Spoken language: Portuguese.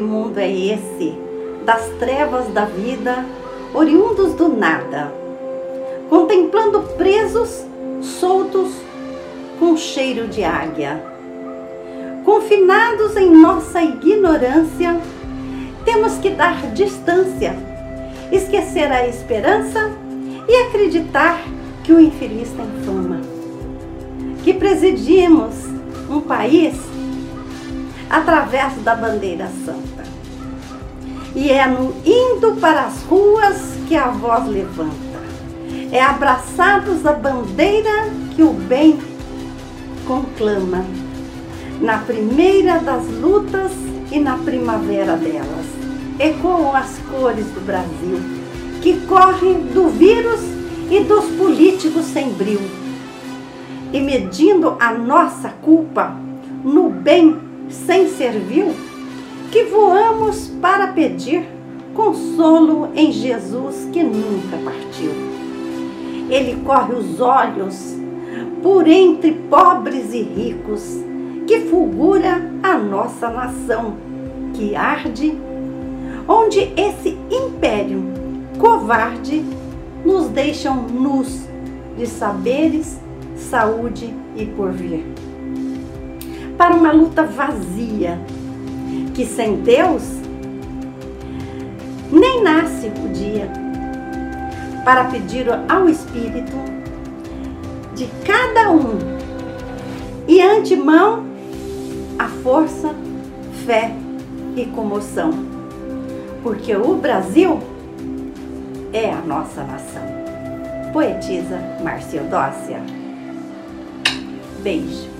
mundo é esse, das trevas da vida, oriundos do nada, contemplando presos, soltos, com cheiro de águia. Confinados em nossa ignorância, temos que dar distância, esquecer a esperança e acreditar que o infeliz tem fama. Que presidimos um país através da bandeira santa. E é no indo para as ruas que a voz levanta. É abraçados a bandeira que o bem conclama. Na primeira das lutas e na primavera delas. Ecoam as cores do Brasil, que correm do vírus e dos políticos sem bril. E medindo a nossa culpa no bem sem servil, que voamos para pedir consolo em Jesus que nunca partiu. Ele corre os olhos por entre pobres e ricos, que fulgura a nossa nação, que arde, onde esse império covarde nos deixam nus de saberes, saúde e porvir. Para uma luta vazia, que sem Deus nem nasce o dia, para pedir ao Espírito de cada um e antemão a força, fé e comoção, porque o Brasil é a nossa nação. Poetisa Marcia Dócia. Beijo.